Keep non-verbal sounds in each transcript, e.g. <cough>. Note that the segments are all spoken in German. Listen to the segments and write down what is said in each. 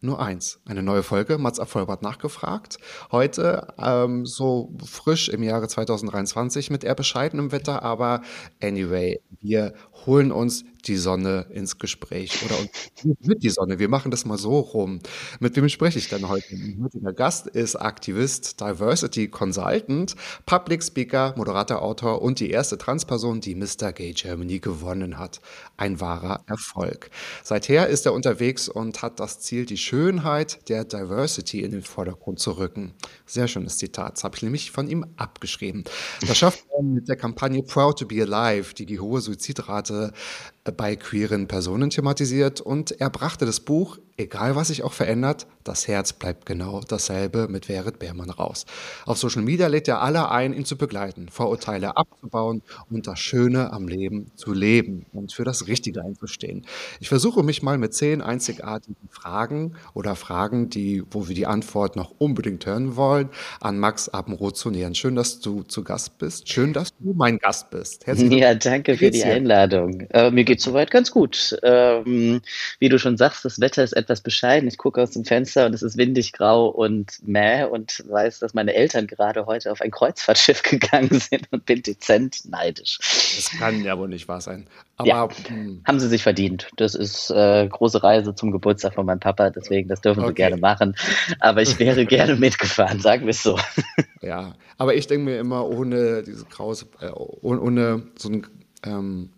nur eins. Eine neue Folge, Mats Abvollbart nachgefragt. Heute ähm, so frisch im Jahre 2023 mit eher bescheidenem Wetter, aber anyway, wir holen uns die Sonne ins Gespräch oder uns <laughs> mit die Sonne. Wir machen das mal so rum. Mit wem spreche ich denn heute? Heutiger Gast ist Aktivist, Diversity Consultant, Public Speaker, Moderator, Autor und die erste Transperson, die Mr. Gay Germany gewonnen hat. Ein wahrer Erfolg. Seither ist er unterwegs und hat das Ziel, die Schönheit der Diversity in den Vordergrund zu rücken. Sehr schönes Zitat. Das habe ich nämlich von ihm abgeschrieben. Das schafft er mit der Kampagne Proud to be Alive, die die hohe Suizidrate bei queeren Personen thematisiert. Und er brachte das Buch, egal was sich auch verändert, das Herz bleibt genau dasselbe mit Verit Beermann raus. Auf Social Media lädt er alle ein, ihn zu begleiten, Vorurteile abzubauen und das Schöne am Leben zu leben und für das Richtige einzustehen. Ich versuche mich mal mit zehn einzigartigen Fragen oder Fragen, die, wo wir die Antwort noch unbedingt hören wollen, an Max Abendroth zu nähern. Schön, dass du zu Gast bist. Schön, dass du mein Gast bist. Herzlich ja, danke für die Einladung. Äh, mir geht soweit ganz gut. Ähm, wie du schon sagst, das Wetter ist etwas bescheiden. Ich gucke aus dem Fenster und es ist windig, grau und mäh und weiß, dass meine Eltern gerade heute auf ein Kreuzfahrtschiff <laughs> gegangen sind und bin dezent neidisch. Das kann ja wohl nicht wahr sein. Aber ja, hm. haben sie sich verdient. Das ist äh, große Reise zum Geburtstag von meinem Papa, deswegen das dürfen okay. sie gerne machen. Aber ich wäre <laughs> gerne mitgefahren, sagen wir es so. <laughs> Ja, aber ich denke mir immer, ohne diese Kraus, äh, ohne so ein ähm,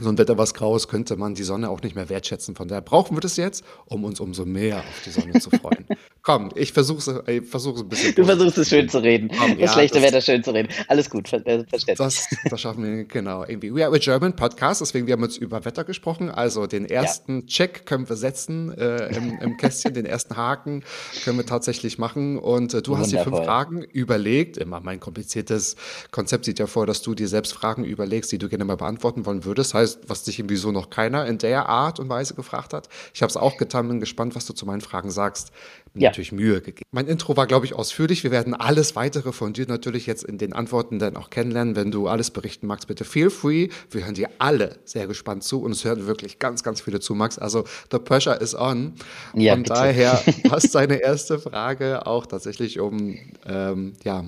so ein Wetter, was grau ist, könnte man die Sonne auch nicht mehr wertschätzen. Von daher brauchen wir das jetzt, um uns umso mehr auf die Sonne zu freuen. <laughs> Komm, ich versuche es versuch ein bisschen. Du versuchst es schön zu reden. Komm, das ja, schlechte das, Wetter schön zu reden. Alles gut, ver äh, verständlich. Das, das schaffen wir, genau. Irgendwie. We are a German Podcast, deswegen wir haben uns über Wetter gesprochen. Also den ersten ja. Check können wir setzen äh, im, im Kästchen, den ersten Haken können wir tatsächlich machen. Und äh, du Wundervoll. hast dir fünf Fragen überlegt. Immer mein kompliziertes Konzept sieht ja vor, dass du dir selbst Fragen überlegst, die du gerne mal beantworten wollen würdest. Heißt, was dich irgendwie so noch keiner in der Art und Weise gefragt hat. Ich habe es auch getan, bin gespannt, was du zu meinen Fragen sagst ja. natürlich Mühe gegeben. Mein Intro war, glaube ich, ausführlich. Wir werden alles weitere von dir natürlich jetzt in den Antworten dann auch kennenlernen. Wenn du alles berichten magst, bitte feel free. Wir hören dir alle sehr gespannt zu und es hören wirklich ganz, ganz viele zu, Max. Also the pressure is on. Ja, von bitte. daher <laughs> passt deine erste Frage auch tatsächlich um, ähm, ja,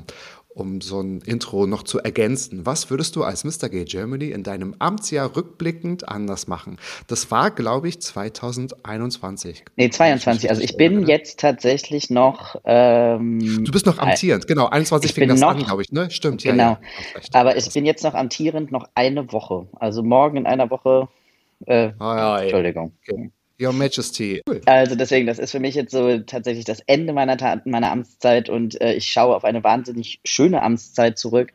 um so ein Intro noch zu ergänzen. Was würdest du als Mr. Gay Germany in deinem Amtsjahr rückblickend anders machen? Das war, glaube ich, 2021. Nee, 22. Also ich bin jetzt tatsächlich noch. Ähm, du bist noch amtierend, genau. 21 fing das noch, an, glaube ich, ne? Stimmt, genau. Ja, ja, Aber ich bin jetzt noch amtierend noch eine Woche. Also morgen in einer Woche. Äh, ah, ja, Entschuldigung. Okay. Your Majesty. Cool. Also deswegen, das ist für mich jetzt so tatsächlich das Ende meiner, meiner Amtszeit und äh, ich schaue auf eine wahnsinnig schöne Amtszeit zurück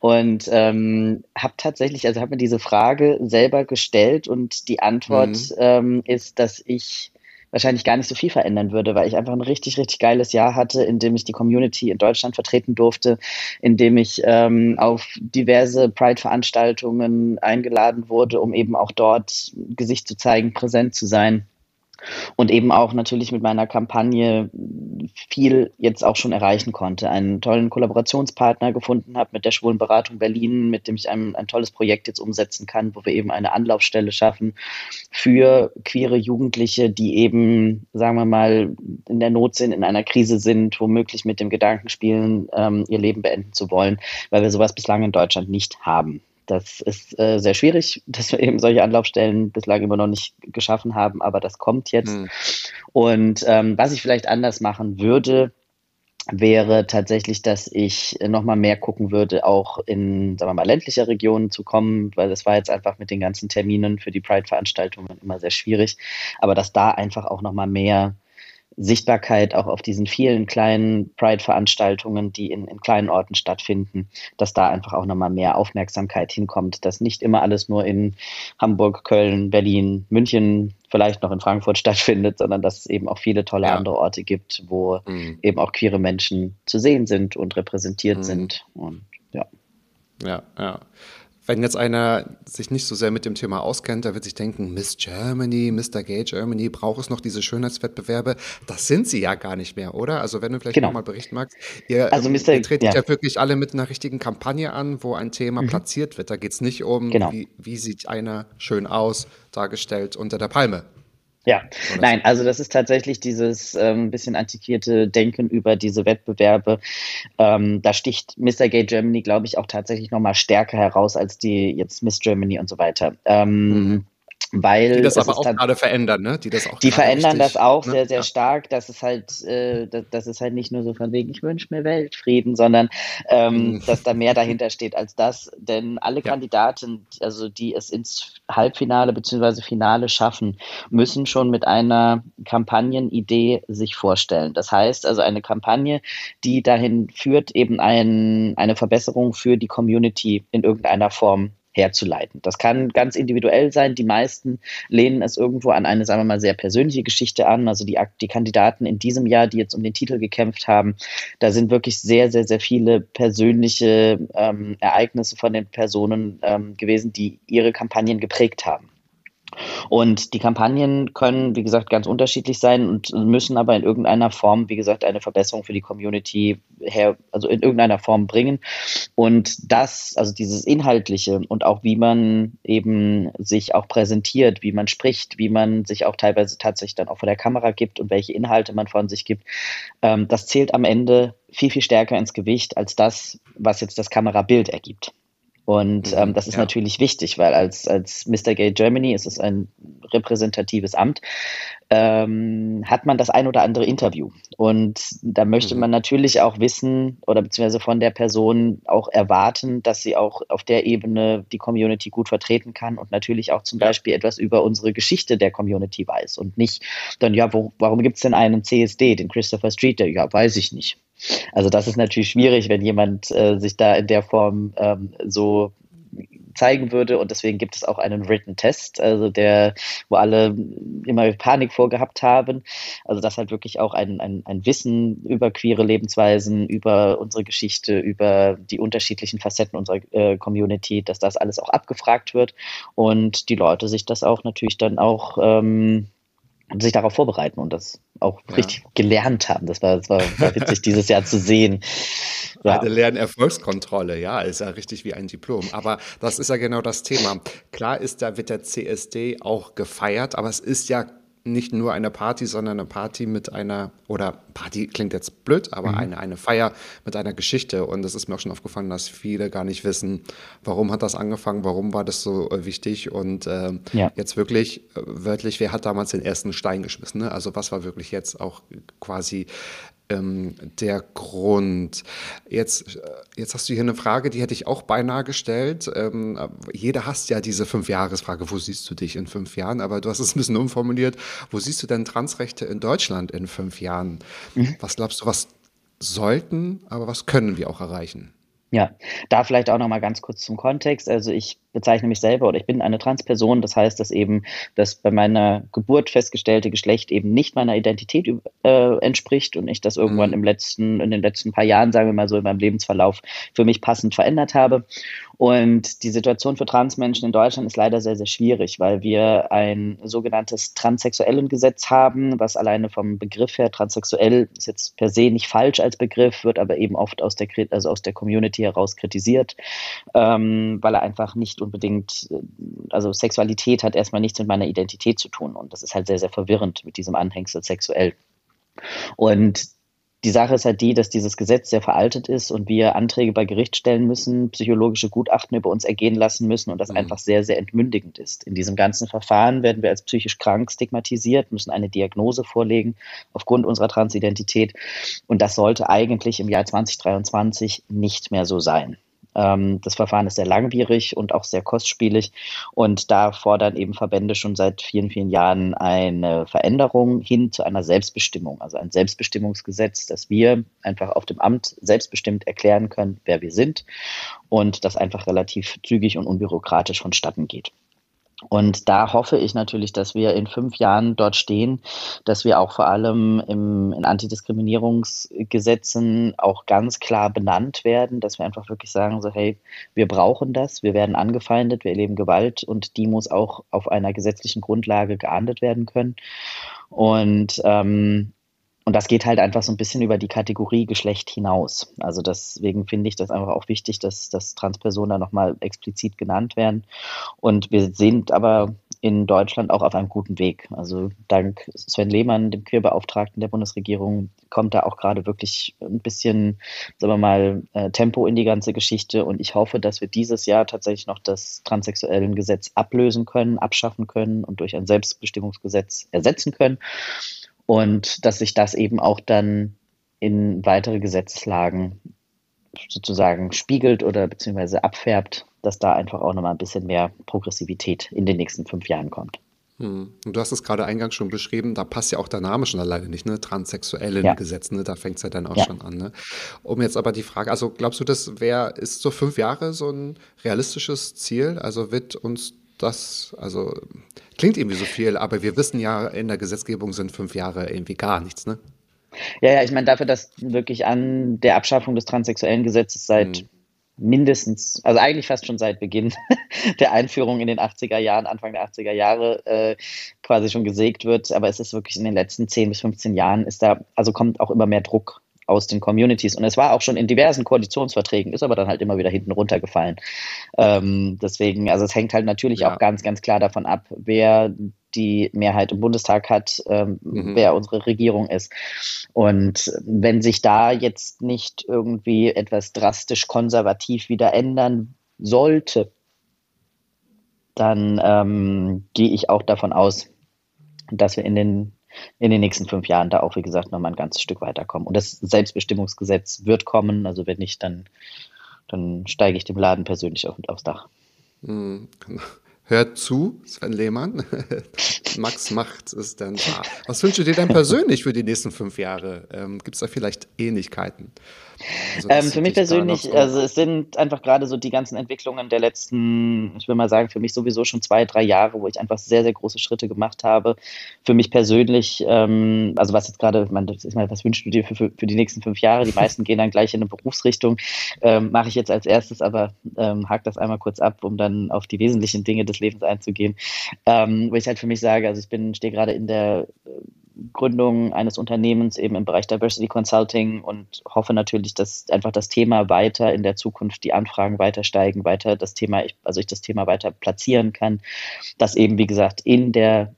und ähm, habe tatsächlich, also habe mir diese Frage selber gestellt und die Antwort mhm. ähm, ist, dass ich wahrscheinlich gar nicht so viel verändern würde, weil ich einfach ein richtig, richtig geiles Jahr hatte, in dem ich die Community in Deutschland vertreten durfte, in dem ich ähm, auf diverse Pride-Veranstaltungen eingeladen wurde, um eben auch dort Gesicht zu zeigen, präsent zu sein und eben auch natürlich mit meiner Kampagne viel jetzt auch schon erreichen konnte. Einen tollen Kollaborationspartner gefunden habe mit der Schwulenberatung Berlin, mit dem ich ein, ein tolles Projekt jetzt umsetzen kann, wo wir eben eine Anlaufstelle schaffen für queere Jugendliche, die eben, sagen wir mal, in der Not sind, in einer Krise sind, womöglich mit dem Gedanken spielen, ähm, ihr Leben beenden zu wollen, weil wir sowas bislang in Deutschland nicht haben. Das ist äh, sehr schwierig, <laughs> dass wir eben solche Anlaufstellen bislang immer noch nicht geschaffen haben, aber das kommt jetzt. Mhm. Und ähm, was ich vielleicht anders machen würde, wäre tatsächlich, dass ich nochmal mehr gucken würde, auch in, sagen wir mal, ländlicher Regionen zu kommen, weil das war jetzt einfach mit den ganzen Terminen für die Pride-Veranstaltungen immer sehr schwierig. Aber dass da einfach auch nochmal mehr Sichtbarkeit auch auf diesen vielen kleinen Pride-Veranstaltungen, die in, in, kleinen Orten stattfinden, dass da einfach auch nochmal mehr Aufmerksamkeit hinkommt, dass nicht immer alles nur in Hamburg, Köln, Berlin, München, vielleicht noch in Frankfurt <laughs> stattfindet, sondern dass es eben auch viele tolle ja. andere Orte gibt, wo mhm. eben auch queere Menschen zu sehen sind und repräsentiert mhm. sind. Und ja. Ja, ja. Wenn jetzt einer sich nicht so sehr mit dem Thema auskennt, der wird sich denken, Miss Germany, Mr. Gay Germany, braucht es noch diese Schönheitswettbewerbe? Das sind sie ja gar nicht mehr, oder? Also wenn du vielleicht genau. nochmal berichten magst, ihr, also Mr. ihr tretet ja. ja. wirklich alle mit einer richtigen Kampagne an, wo ein Thema mhm. platziert wird. Da geht es nicht um, genau. wie, wie sieht einer schön aus, dargestellt unter der Palme. Ja, nein, also das ist tatsächlich dieses ähm, bisschen antiquierte Denken über diese Wettbewerbe. Ähm, da sticht Mr. Gay Germany, glaube ich, auch tatsächlich nochmal stärker heraus als die jetzt Miss Germany und so weiter. Ähm, mhm. Weil die das aber auch gerade verändern, ne? Die das auch Die verändern richtig, das auch ne? sehr, sehr ja. stark. Das ist halt, äh, das, das, ist halt nicht nur so von wegen, ich wünsche mir Weltfrieden, sondern ähm, mhm. dass da mehr dahinter steht als das. Denn alle ja. Kandidaten, also die es ins Halbfinale bzw. Finale schaffen, müssen schon mit einer Kampagnenidee sich vorstellen. Das heißt also eine Kampagne, die dahin führt, eben ein, eine Verbesserung für die Community in irgendeiner Form herzuleiten. Das kann ganz individuell sein. Die meisten lehnen es irgendwo an eine, sagen wir mal, sehr persönliche Geschichte an. Also die, die Kandidaten in diesem Jahr, die jetzt um den Titel gekämpft haben, da sind wirklich sehr, sehr, sehr viele persönliche ähm, Ereignisse von den Personen ähm, gewesen, die ihre Kampagnen geprägt haben. Und die Kampagnen können, wie gesagt, ganz unterschiedlich sein und müssen aber in irgendeiner Form, wie gesagt, eine Verbesserung für die Community her, also in irgendeiner Form bringen. Und das, also dieses Inhaltliche und auch wie man eben sich auch präsentiert, wie man spricht, wie man sich auch teilweise tatsächlich dann auch vor der Kamera gibt und welche Inhalte man von sich gibt, ähm, das zählt am Ende viel, viel stärker ins Gewicht als das, was jetzt das Kamerabild ergibt. Und mhm, ähm, das ist ja. natürlich wichtig, weil als, als Mr. Gay Germany ist es ein repräsentatives Amt, ähm, hat man das ein oder andere Interview. Und da möchte mhm. man natürlich auch wissen oder beziehungsweise von der Person auch erwarten, dass sie auch auf der Ebene die Community gut vertreten kann und natürlich auch zum Beispiel etwas über unsere Geschichte der Community weiß und nicht dann, ja, wo, warum gibt es denn einen CSD, den Christopher Street Day? Ja, weiß ich nicht. Also das ist natürlich schwierig, wenn jemand äh, sich da in der Form ähm, so zeigen würde und deswegen gibt es auch einen Written Test, also der, wo alle immer Panik vorgehabt haben. Also das halt wirklich auch ein, ein, ein Wissen über queere Lebensweisen, über unsere Geschichte, über die unterschiedlichen Facetten unserer äh, Community, dass das alles auch abgefragt wird und die Leute sich das auch natürlich dann auch ähm, sich darauf vorbereiten und das auch ja. richtig gelernt haben. Das war, das war, war witzig, dieses Jahr zu sehen. Ja. Eine Lernerfolgskontrolle, ja, ist ja richtig wie ein Diplom. Aber das ist ja genau das Thema. Klar ist, da wird der CSD auch gefeiert, aber es ist ja nicht nur eine Party, sondern eine Party mit einer, oder Party klingt jetzt blöd, aber mhm. eine, eine Feier mit einer Geschichte. Und es ist mir auch schon aufgefallen, dass viele gar nicht wissen, warum hat das angefangen, warum war das so äh, wichtig. Und äh, ja. jetzt wirklich äh, wörtlich, wer hat damals den ersten Stein geschmissen? Ne? Also was war wirklich jetzt auch quasi ähm, der Grund. Jetzt, äh, jetzt hast du hier eine Frage, die hätte ich auch beinahe gestellt. Ähm, jeder hasst ja diese Fünf-Jahres-Frage, wo siehst du dich in fünf Jahren? Aber du hast es ein bisschen umformuliert. Wo siehst du denn Transrechte in Deutschland in fünf Jahren? Mhm. Was glaubst du, was sollten, aber was können wir auch erreichen? Ja, da vielleicht auch noch mal ganz kurz zum Kontext. Also ich bezeichne mich selber oder ich bin eine Transperson. Das heißt, dass eben das bei meiner Geburt festgestellte Geschlecht eben nicht meiner Identität äh, entspricht und ich das irgendwann mhm. im letzten, in den letzten paar Jahren, sagen wir mal so, in meinem Lebensverlauf für mich passend verändert habe. Und die Situation für Transmenschen in Deutschland ist leider sehr, sehr schwierig, weil wir ein sogenanntes Transsexuellengesetz haben, was alleine vom Begriff her transsexuell ist jetzt per se nicht falsch als Begriff, wird aber eben oft aus der, also aus der Community heraus kritisiert, ähm, weil er einfach nicht unbedingt, äh, also Sexualität hat erstmal nichts mit meiner Identität zu tun und das ist halt sehr, sehr verwirrend mit diesem Anhängsel sexuell. Und die Sache ist halt die, dass dieses Gesetz sehr veraltet ist und wir Anträge bei Gericht stellen müssen, psychologische Gutachten über uns ergehen lassen müssen und das mhm. einfach sehr, sehr entmündigend ist. In diesem ganzen Verfahren werden wir als psychisch krank stigmatisiert, müssen eine Diagnose vorlegen aufgrund unserer Transidentität und das sollte eigentlich im Jahr 2023 nicht mehr so sein. Ähm, das Verfahren ist sehr langwierig und auch sehr kostspielig. Und da fordern eben Verbände schon seit vielen, vielen Jahren eine Veränderung hin zu einer Selbstbestimmung, also ein Selbstbestimmungsgesetz, dass wir einfach auf dem Amt selbstbestimmt erklären können, wer wir sind und das einfach relativ zügig und unbürokratisch vonstatten geht. Und da hoffe ich natürlich, dass wir in fünf Jahren dort stehen, dass wir auch vor allem im, in Antidiskriminierungsgesetzen auch ganz klar benannt werden, dass wir einfach wirklich sagen, so hey, wir brauchen das, wir werden angefeindet, wir erleben Gewalt und die muss auch auf einer gesetzlichen Grundlage geahndet werden können. Und ähm, und das geht halt einfach so ein bisschen über die Kategorie Geschlecht hinaus. Also deswegen finde ich das einfach auch wichtig, dass, dass Transpersonen da nochmal explizit genannt werden. Und wir sind aber in Deutschland auch auf einem guten Weg. Also dank Sven Lehmann, dem Queerbeauftragten der Bundesregierung, kommt da auch gerade wirklich ein bisschen, sagen wir mal, äh, Tempo in die ganze Geschichte. Und ich hoffe, dass wir dieses Jahr tatsächlich noch das transsexuellen Gesetz ablösen können, abschaffen können und durch ein Selbstbestimmungsgesetz ersetzen können und dass sich das eben auch dann in weitere Gesetzeslagen sozusagen spiegelt oder beziehungsweise abfärbt, dass da einfach auch nochmal ein bisschen mehr Progressivität in den nächsten fünf Jahren kommt. Hm. Und du hast es gerade eingangs schon beschrieben, da passt ja auch der Name schon alleine nicht, ne? Transsexuellen ja. Gesetz, ne? Da fängt es ja dann auch ja. schon an, ne? Um jetzt aber die Frage, also glaubst du, das wäre, ist so fünf Jahre so ein realistisches Ziel? Also wird uns das, also klingt irgendwie so viel, aber wir wissen ja, in der Gesetzgebung sind fünf Jahre irgendwie gar nichts, ne? Ja, ja, ich meine, dafür, dass wirklich an der Abschaffung des transsexuellen Gesetzes seit hm. mindestens, also eigentlich fast schon seit Beginn <laughs> der Einführung in den 80er Jahren, Anfang der 80er Jahre äh, quasi schon gesägt wird, aber es ist wirklich in den letzten 10 bis 15 Jahren ist da, also kommt auch immer mehr Druck aus den Communities. Und es war auch schon in diversen Koalitionsverträgen, ist aber dann halt immer wieder hinten runtergefallen. Ähm, deswegen, also es hängt halt natürlich ja. auch ganz, ganz klar davon ab, wer die Mehrheit im Bundestag hat, ähm, mhm. wer unsere Regierung ist. Und wenn sich da jetzt nicht irgendwie etwas drastisch konservativ wieder ändern sollte, dann ähm, gehe ich auch davon aus, dass wir in den in den nächsten fünf Jahren da auch, wie gesagt, nochmal ein ganzes Stück weiterkommen. Und das Selbstbestimmungsgesetz wird kommen. Also wenn nicht, dann, dann steige ich dem Laden persönlich auf, aufs Dach. Mhm. Hört zu, Sven Lehmann. <laughs> Max macht es dann wahr. Was wünschst du dir denn persönlich für die nächsten fünf Jahre? Ähm, Gibt es da vielleicht Ähnlichkeiten? Also, ähm, für mich persönlich, so also es sind einfach gerade so die ganzen Entwicklungen der letzten, ich will mal sagen, für mich sowieso schon zwei, drei Jahre, wo ich einfach sehr, sehr große Schritte gemacht habe. Für mich persönlich, ähm, also was jetzt gerade, man, ich meine, was wünschst du dir für, für, für, die nächsten fünf Jahre? Die meisten gehen dann gleich in eine Berufsrichtung. Ähm, Mache ich jetzt als erstes, aber ähm, hake das einmal kurz ab, um dann auf die wesentlichen Dinge des Lebens einzugehen. Ähm, wo ich halt für mich sage, also ich bin, stehe gerade in der Gründung eines Unternehmens eben im Bereich Diversity Consulting und hoffe natürlich, dass einfach das Thema weiter in der Zukunft die Anfragen weiter steigen, weiter das Thema, also ich das Thema weiter platzieren kann, dass eben, wie gesagt, in der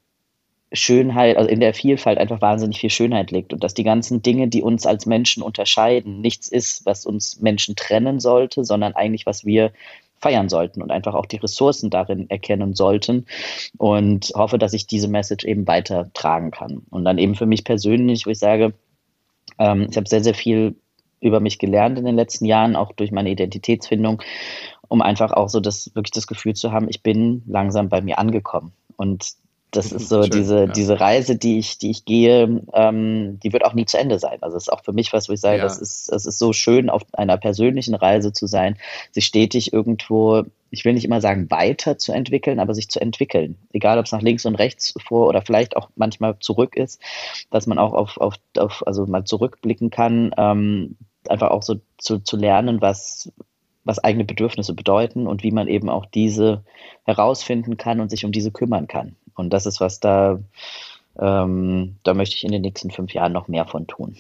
Schönheit, also in der Vielfalt einfach wahnsinnig viel Schönheit liegt und dass die ganzen Dinge, die uns als Menschen unterscheiden, nichts ist, was uns Menschen trennen sollte, sondern eigentlich, was wir feiern sollten und einfach auch die Ressourcen darin erkennen sollten und hoffe, dass ich diese Message eben weitertragen kann. Und dann eben für mich persönlich, wo ich sage, ähm, ich habe sehr, sehr viel über mich gelernt in den letzten Jahren, auch durch meine Identitätsfindung, um einfach auch so das wirklich das Gefühl zu haben, ich bin langsam bei mir angekommen. Und das ist <laughs> so Schön, diese, ja. diese Reise, die ich, die ich gehe, ähm, die wird auch nie zu Ende sein. Also es ist auch für mich was, wo ich sage, ja. das ist, es ist so schön, auf einer persönlichen Reise zu sein, sich stetig irgendwo, ich will nicht immer sagen, weiterzuentwickeln, aber sich zu entwickeln. Egal, ob es nach links und rechts vor oder vielleicht auch manchmal zurück ist, dass man auch auf, auf, auf also mal zurückblicken kann, ähm, einfach auch so zu, zu lernen, was, was eigene Bedürfnisse bedeuten und wie man eben auch diese herausfinden kann und sich um diese kümmern kann. Und das ist was da, ähm, da möchte ich in den nächsten fünf Jahren noch mehr von tun.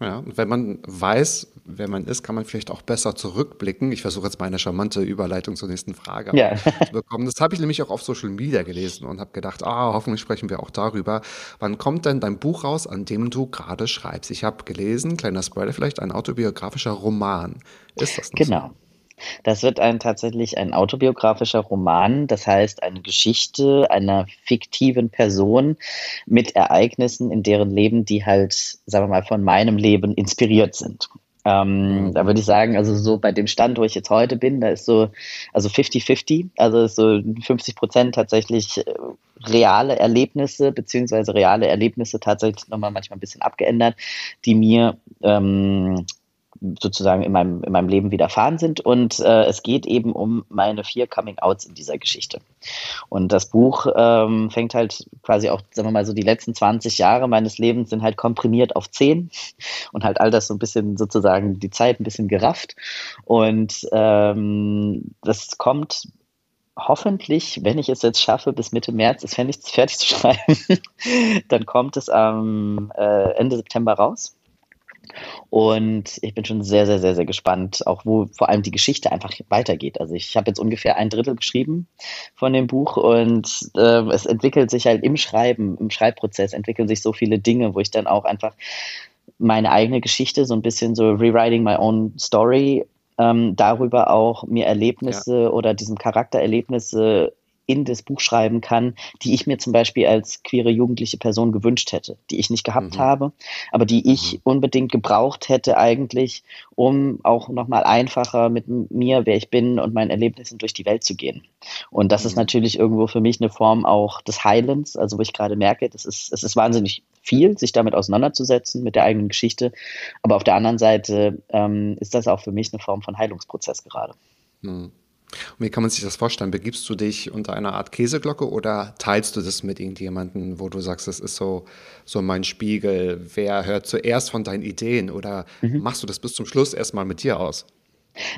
Ja, und wenn man weiß, wer man ist, kann man vielleicht auch besser zurückblicken. Ich versuche jetzt meine charmante Überleitung zur nächsten Frage Ja. <laughs> zu bekommen. Das habe ich nämlich auch auf Social Media gelesen und habe gedacht, ah, hoffentlich sprechen wir auch darüber. Wann kommt denn dein Buch raus, an dem du gerade schreibst? Ich habe gelesen, kleiner Spoiler vielleicht, ein autobiografischer Roman. Ist das noch so? Das wird ein tatsächlich ein autobiografischer Roman, das heißt eine Geschichte einer fiktiven Person mit Ereignissen in deren Leben, die halt, sagen wir mal, von meinem Leben inspiriert sind. Ähm, da würde ich sagen, also so bei dem Stand, wo ich jetzt heute bin, da ist so, also 50-50, also ist so 50 Prozent tatsächlich äh, reale Erlebnisse, beziehungsweise reale Erlebnisse tatsächlich nochmal manchmal ein bisschen abgeändert, die mir ähm, sozusagen in meinem, in meinem Leben widerfahren sind. Und äh, es geht eben um meine vier Coming-Outs in dieser Geschichte. Und das Buch ähm, fängt halt quasi auch, sagen wir mal, so die letzten 20 Jahre meines Lebens sind halt komprimiert auf 10 und halt all das so ein bisschen sozusagen die Zeit ein bisschen gerafft. Und ähm, das kommt hoffentlich, wenn ich es jetzt schaffe, bis Mitte März es fertig, fertig zu schreiben, <laughs> dann kommt es am äh, Ende September raus. Und ich bin schon sehr, sehr, sehr, sehr gespannt, auch wo vor allem die Geschichte einfach weitergeht. Also ich habe jetzt ungefähr ein Drittel geschrieben von dem Buch und äh, es entwickelt sich halt im Schreiben, im Schreibprozess entwickeln sich so viele Dinge, wo ich dann auch einfach meine eigene Geschichte so ein bisschen so rewriting my own story ähm, darüber auch mir Erlebnisse oder diesem Charakter Erlebnisse in das Buch schreiben kann, die ich mir zum Beispiel als queere jugendliche Person gewünscht hätte, die ich nicht gehabt Mhm. habe, aber die ich unbedingt gebraucht hätte eigentlich, um auch nochmal einfacher mit mir, wer ich bin und meinen Erlebnissen durch die Welt zu gehen. Und das ist Mhm. natürlich irgendwo für mich eine Form auch des Heilens, also wo ich gerade merke, das ist, es ist wahnsinnig viel, sich damit auseinanderzusetzen, mit der eigenen Geschichte. Aber auf der anderen Seite ähm, ist das auch für mich eine Form von Heilungsprozess gerade. Hm. Und wie kann man sich das vorstellen? Begibst du dich unter einer Art Käseglocke oder teilst du das mit irgendjemandem, wo du sagst, das ist so, so mein Spiegel? Wer hört zuerst von deinen Ideen oder Mhm. machst du das bis zum Schluss erstmal mit dir aus?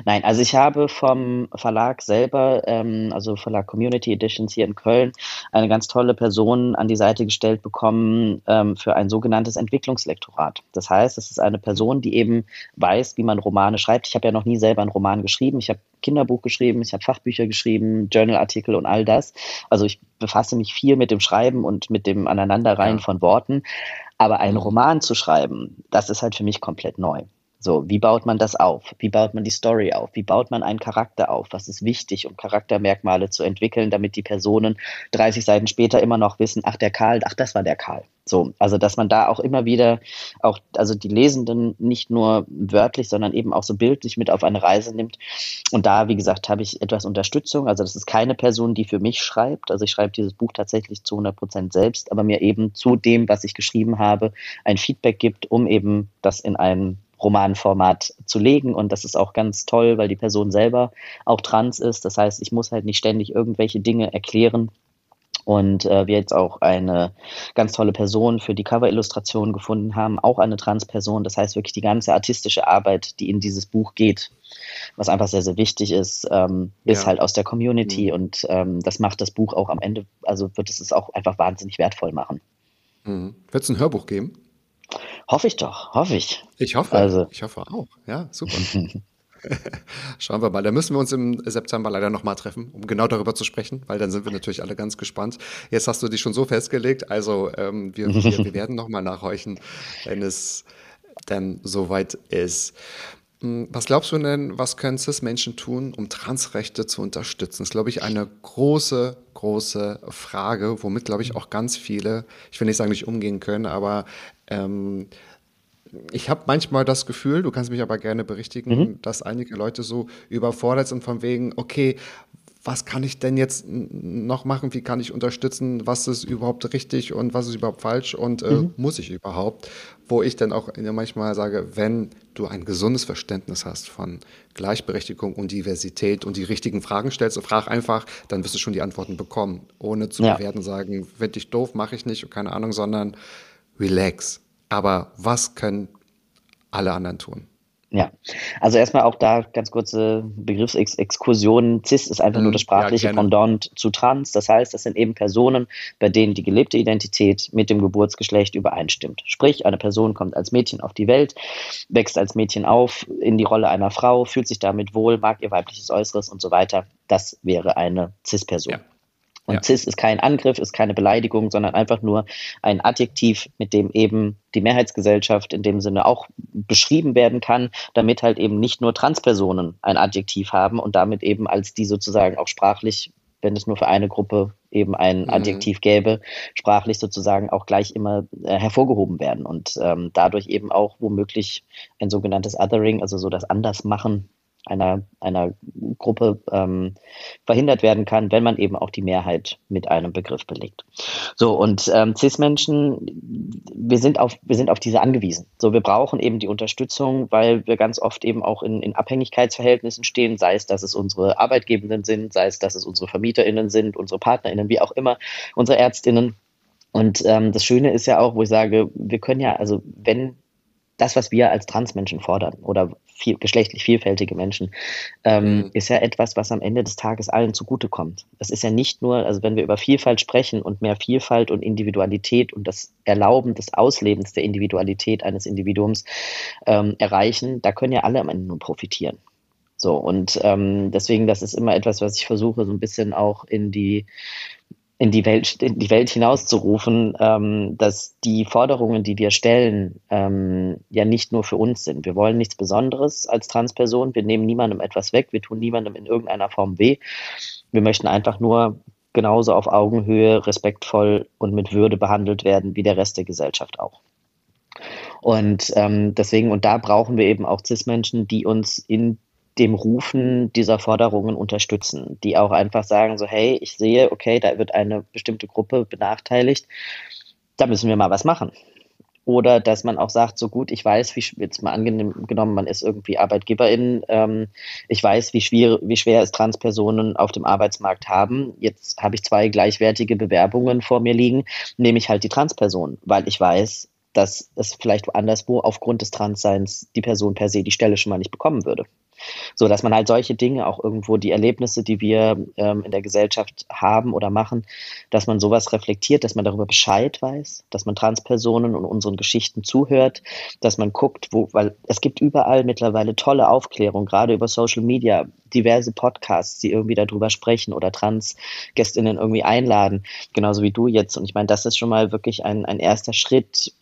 Nein, also ich habe vom Verlag selber, ähm, also Verlag Community Editions hier in Köln, eine ganz tolle Person an die Seite gestellt bekommen ähm, für ein sogenanntes Entwicklungslektorat. Das heißt, es ist eine Person, die eben weiß, wie man Romane schreibt. Ich habe ja noch nie selber einen Roman geschrieben. Ich habe Kinderbuch geschrieben, ich habe Fachbücher geschrieben, Journalartikel und all das. Also ich befasse mich viel mit dem Schreiben und mit dem Aneinanderreihen Ja. von Worten. Aber einen Mhm. Roman zu schreiben, das ist halt für mich komplett neu. So, wie baut man das auf? Wie baut man die Story auf? Wie baut man einen Charakter auf? Was ist wichtig, um Charaktermerkmale zu entwickeln, damit die Personen 30 Seiten später immer noch wissen, ach, der Karl, ach, das war der Karl. So, also, dass man da auch immer wieder auch, also die Lesenden nicht nur wörtlich, sondern eben auch so bildlich mit auf eine Reise nimmt. Und da, wie gesagt, habe ich etwas Unterstützung. Also, das ist keine Person, die für mich schreibt. Also, ich schreibe dieses Buch tatsächlich zu 100 Prozent selbst, aber mir eben zu dem, was ich geschrieben habe, ein Feedback gibt, um eben das in ein Romanformat zu legen. Und das ist auch ganz toll, weil die Person selber auch trans ist. Das heißt, ich muss halt nicht ständig irgendwelche Dinge erklären. Und äh, wir jetzt auch eine ganz tolle Person für die Cover-Illustration gefunden haben, auch eine Trans-Person. Das heißt wirklich die ganze artistische Arbeit, die in dieses Buch geht, was einfach sehr, sehr wichtig ist, ähm, ist Ja. halt aus der Community Mhm. und ähm, das macht das Buch auch am Ende, also wird es es auch einfach wahnsinnig wertvoll machen. Mhm. Wird es ein Hörbuch geben? Hoffe ich doch, hoffe ich. Ich hoffe. Also- Ich hoffe auch. Ja, super. <laughs> <laughs> Schauen wir mal. Da müssen wir uns im September leider nochmal treffen, um genau darüber zu sprechen, weil dann sind wir natürlich alle ganz gespannt. Jetzt hast du dich schon so festgelegt, also ähm, wir, wir, wir <laughs> werden nochmal nachhorchen, wenn es dann soweit ist. Hm, Was glaubst du denn, was können CIS-Menschen tun, um Transrechte zu unterstützen? Das ist, glaube ich, eine große, große Frage, womit, glaube ich, auch ganz viele, ich will nicht sagen, nicht umgehen können, aber ähm, ich habe manchmal das Gefühl, du kannst mich aber gerne berichtigen, dass einige Leute so überfordert sind von wegen, okay, was kann ich denn jetzt noch machen? Wie kann ich unterstützen? Was ist überhaupt richtig und was ist überhaupt falsch und äh, muss ich überhaupt? Wo ich dann auch manchmal sage, wenn du ein gesundes Verständnis hast von Gleichberechtigung und Diversität und die richtigen Fragen stellst, frag einfach, dann wirst du schon die Antworten bekommen, ohne zu Ja. bewerten, sagen, finde ich doof, mache ich nicht, und keine Ahnung, sondern relax. Aber was können alle anderen tun? Ja, also erstmal auch da ganz kurze Begriffsexkursion. Cis ist einfach nur das Mhm. Ja, sprachliche gerne. Pendant zu trans. Das heißt, das sind eben Personen, bei denen die gelebte Identität mit dem Geburtsgeschlecht übereinstimmt. Sprich, eine Person kommt als Mädchen auf die Welt, wächst als Mädchen auf in die Rolle einer Frau, fühlt sich damit wohl, mag ihr weibliches Äußeres und so weiter. Das wäre eine Cis-Person. Ja. Und Ja. cis ist kein Angriff, ist keine Beleidigung, sondern einfach nur ein Adjektiv, mit dem eben die Mehrheitsgesellschaft in dem Sinne auch beschrieben werden kann, damit halt eben nicht nur Transpersonen ein Adjektiv haben und damit eben als die sozusagen auch sprachlich, wenn es nur für eine Gruppe eben ein Mhm. Adjektiv gäbe, sprachlich sozusagen auch gleich immer äh, hervorgehoben werden und ähm, dadurch eben auch womöglich ein sogenanntes Othering, also so das Andersmachen einer, einer Gruppe ähm, verhindert werden kann, wenn man eben auch die Mehrheit mit einem Begriff belegt. So, und ähm, CIS-Menschen, wir sind auf, wir sind auf diese angewiesen. So, wir brauchen eben die Unterstützung, weil wir ganz oft eben auch in, in Abhängigkeitsverhältnissen stehen, sei es, dass es unsere Arbeitgebenden sind, sei es, dass es unsere VermieterInnen sind, unsere PartnerInnen, wie auch immer, unsere ÄrztInnen. Und ähm, das Schöne ist ja auch, wo ich sage, wir können ja, also wenn das, was wir als Transmenschen fordern oder viel, geschlechtlich vielfältige Menschen, ähm, Mhm. ist ja etwas, was am Ende des Tages allen zugutekommt. Das ist ja nicht nur, also wenn wir über Vielfalt sprechen und mehr Vielfalt und Individualität und das Erlauben des Auslebens der Individualität eines Individuums ähm, erreichen, da können ja alle am Ende nur profitieren. So, und ähm, deswegen, das ist immer etwas, was ich versuche, so ein bisschen auch in die in die Welt, in die Welt hinauszurufen, ähm, dass die Forderungen, die wir stellen, ähm, ja nicht nur für uns sind. Wir wollen nichts Besonderes als Transperson. Wir nehmen niemandem etwas weg. Wir tun niemandem in irgendeiner Form weh. Wir möchten einfach nur genauso auf Augenhöhe, respektvoll und mit Würde behandelt werden wie der Rest der Gesellschaft auch. Und ähm, deswegen, und da brauchen wir eben auch CIS-Menschen, die uns in dem Rufen dieser Forderungen unterstützen, die auch einfach sagen, so, hey, ich sehe, okay, da wird eine bestimmte Gruppe benachteiligt, da müssen wir mal was machen. Oder dass man auch sagt, so gut, ich weiß, wie jetzt mal angenommen, man ist irgendwie Arbeitgeberin, ähm, ich weiß, wie schwer, wie schwer es Transpersonen auf dem Arbeitsmarkt haben. Jetzt habe ich zwei gleichwertige Bewerbungen vor mir liegen, nehme ich halt die Transperson, weil ich weiß, dass es vielleicht anderswo aufgrund des Transseins die Person per se die Stelle schon mal nicht bekommen würde. So dass man halt solche Dinge, auch irgendwo die Erlebnisse, die wir ähm, in der Gesellschaft haben oder machen, dass man sowas reflektiert, dass man darüber Bescheid weiß, dass man Transpersonen und unseren Geschichten zuhört, dass man guckt, wo, weil es gibt überall mittlerweile tolle Aufklärung, gerade über Social Media, diverse Podcasts, die irgendwie darüber sprechen oder Trans-GästInnen irgendwie einladen, genauso wie du jetzt. Und ich meine, das ist schon mal wirklich ein, ein erster Schritt,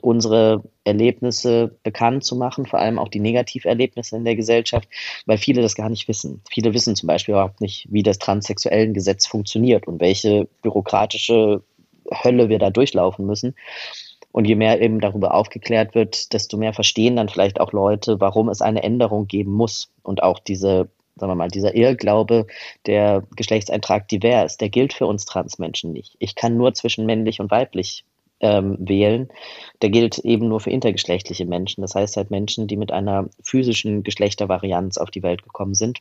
unsere Erlebnisse bekannt zu machen, vor allem auch die Negativerlebnisse in der Gesellschaft, weil viele das gar nicht wissen. Viele wissen zum Beispiel überhaupt nicht, wie das transsexuellen Gesetz funktioniert und welche bürokratische Hölle wir da durchlaufen müssen. Und je mehr eben darüber aufgeklärt wird, desto mehr verstehen dann vielleicht auch Leute, warum es eine Änderung geben muss. Und auch diese, sagen wir mal, dieser Irrglaube, der Geschlechtseintrag divers, der gilt für uns Transmenschen nicht. Ich kann nur zwischen männlich und weiblich ähm, wählen. Der gilt eben nur für intergeschlechtliche Menschen. Das heißt halt Menschen, die mit einer physischen Geschlechtervarianz auf die Welt gekommen sind.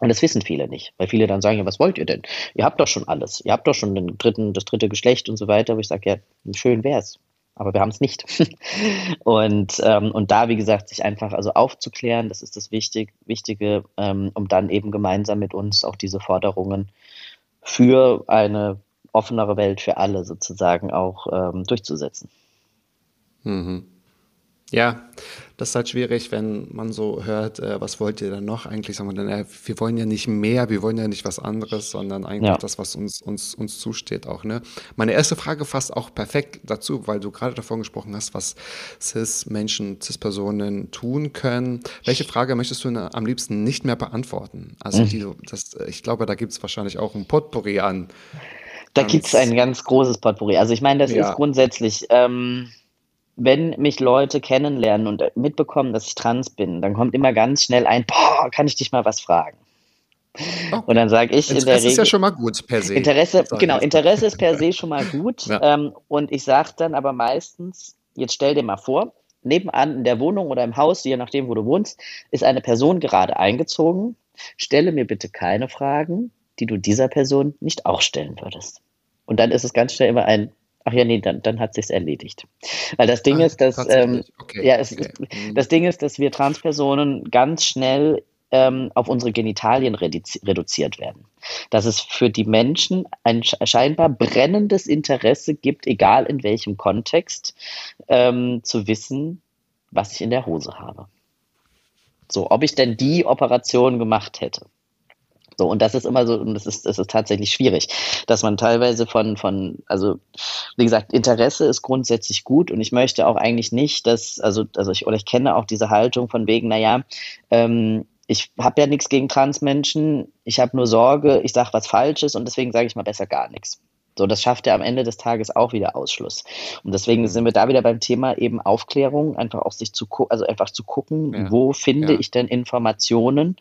Und das wissen viele nicht, weil viele dann sagen, ja, was wollt ihr denn? Ihr habt doch schon alles. Ihr habt doch schon den dritten, das dritte Geschlecht und so weiter. Wo ich sage, ja, schön wär's. Aber wir haben es nicht. <laughs> und, ähm, und da, wie gesagt, sich einfach also aufzuklären, das ist das Wichtig, Wichtige, ähm, um dann eben gemeinsam mit uns auch diese Forderungen für eine offenere Welt für alle sozusagen auch ähm, durchzusetzen. Mhm. Ja, das ist halt schwierig, wenn man so hört, äh, was wollt ihr denn noch eigentlich? Sagen wir dann, äh, wir wollen ja nicht mehr, wir wollen ja nicht was anderes, sondern eigentlich Ja. das, was uns, uns, uns zusteht auch. Ne? Meine erste Frage fasst auch perfekt dazu, weil du gerade davon gesprochen hast, was Cis-Menschen, Cis-Personen tun können. Welche Frage möchtest du ne, am liebsten nicht mehr beantworten? Also die, du- das, ich glaube, da gibt es wahrscheinlich auch ein Potpourri an. Da gibt es ein ganz großes Potpourri. Also ich meine, das Ja. ist grundsätzlich, ähm, wenn mich Leute kennenlernen und mitbekommen, dass ich trans bin, dann kommt immer ganz schnell ein, boah, kann ich dich mal was fragen? Und dann sage ich in der Interesse ist ja Regel, schon mal gut per se. Interesse, genau. Interesse ist per se schon mal gut. Ja. Ähm, und ich sage dann aber meistens, jetzt stell dir mal vor, nebenan in der Wohnung oder im Haus, je nachdem, wo du wohnst, ist eine Person gerade eingezogen. Stelle mir bitte keine Fragen, die du dieser Person nicht auch stellen würdest. Und dann ist es ganz schnell immer ein Ach ja, nee, dann, dann hat sich's erledigt. Weil das Ding Ah, ist, dass ähm. Okay, ja, es, okay. Mhm. das Ding ist, dass wir Transpersonen ganz schnell ähm, auf unsere Genitalien reduzi reduziert werden. Dass es für die Menschen ein sch- scheinbar brennendes Interesse gibt, egal in welchem Kontext, ähm, zu wissen, was ich in der Hose habe. So, ob ich denn die Operation gemacht hätte. So, und das ist immer so, und das ist, das ist tatsächlich schwierig, dass man teilweise von, von, also, wie gesagt, Interesse ist grundsätzlich gut und ich möchte auch eigentlich nicht, dass, also, also ich, oder ich kenne auch diese Haltung von wegen, naja, ähm, ich habe ja nichts gegen Transmenschen, ich habe nur Sorge, ich sage was Falsches und deswegen sage ich mal besser gar nichts. So, das schafft ja am Ende des Tages auch wieder Ausschluss. Und deswegen sind wir da wieder beim Thema eben Aufklärung, einfach auch sich zu gucken, also einfach zu gucken, Ja. wo finde Ja. ich denn Informationen,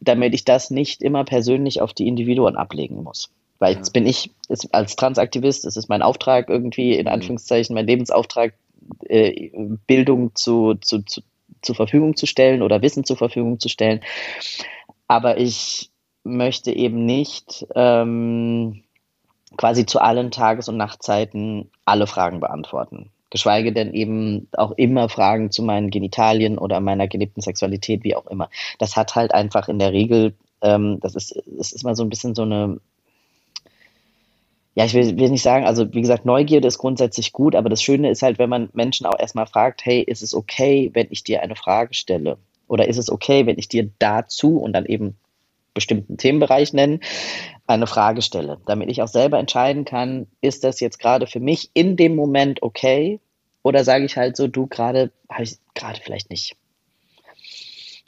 damit ich das nicht immer persönlich auf die Individuen ablegen muss. Weil jetzt bin ich jetzt als Transaktivist, es ist mein Auftrag irgendwie, in Mhm. Anführungszeichen, mein Lebensauftrag, äh, Bildung zu, zu, zu, zur Verfügung zu stellen oder Wissen zur Verfügung zu stellen. Aber ich möchte eben nicht ähm, quasi zu allen Tages- und Nachtzeiten alle Fragen beantworten. Geschweige denn eben auch immer Fragen zu meinen Genitalien oder meiner gelebten Sexualität, wie auch immer. Das hat halt einfach in der Regel, ähm, das ist, es ist mal so ein bisschen so eine, ja, ich will, will nicht sagen, also wie gesagt, Neugierde ist grundsätzlich gut, aber das Schöne ist halt, wenn man Menschen auch erstmal fragt, hey, ist es okay, wenn ich dir eine Frage stelle? Oder ist es okay, wenn ich dir dazu und dann eben bestimmten Themenbereich nennen, eine Frage stelle, damit ich auch selber entscheiden kann, ist das jetzt gerade für mich in dem Moment okay? Oder sage ich halt so, du gerade, habe ich gerade vielleicht nicht.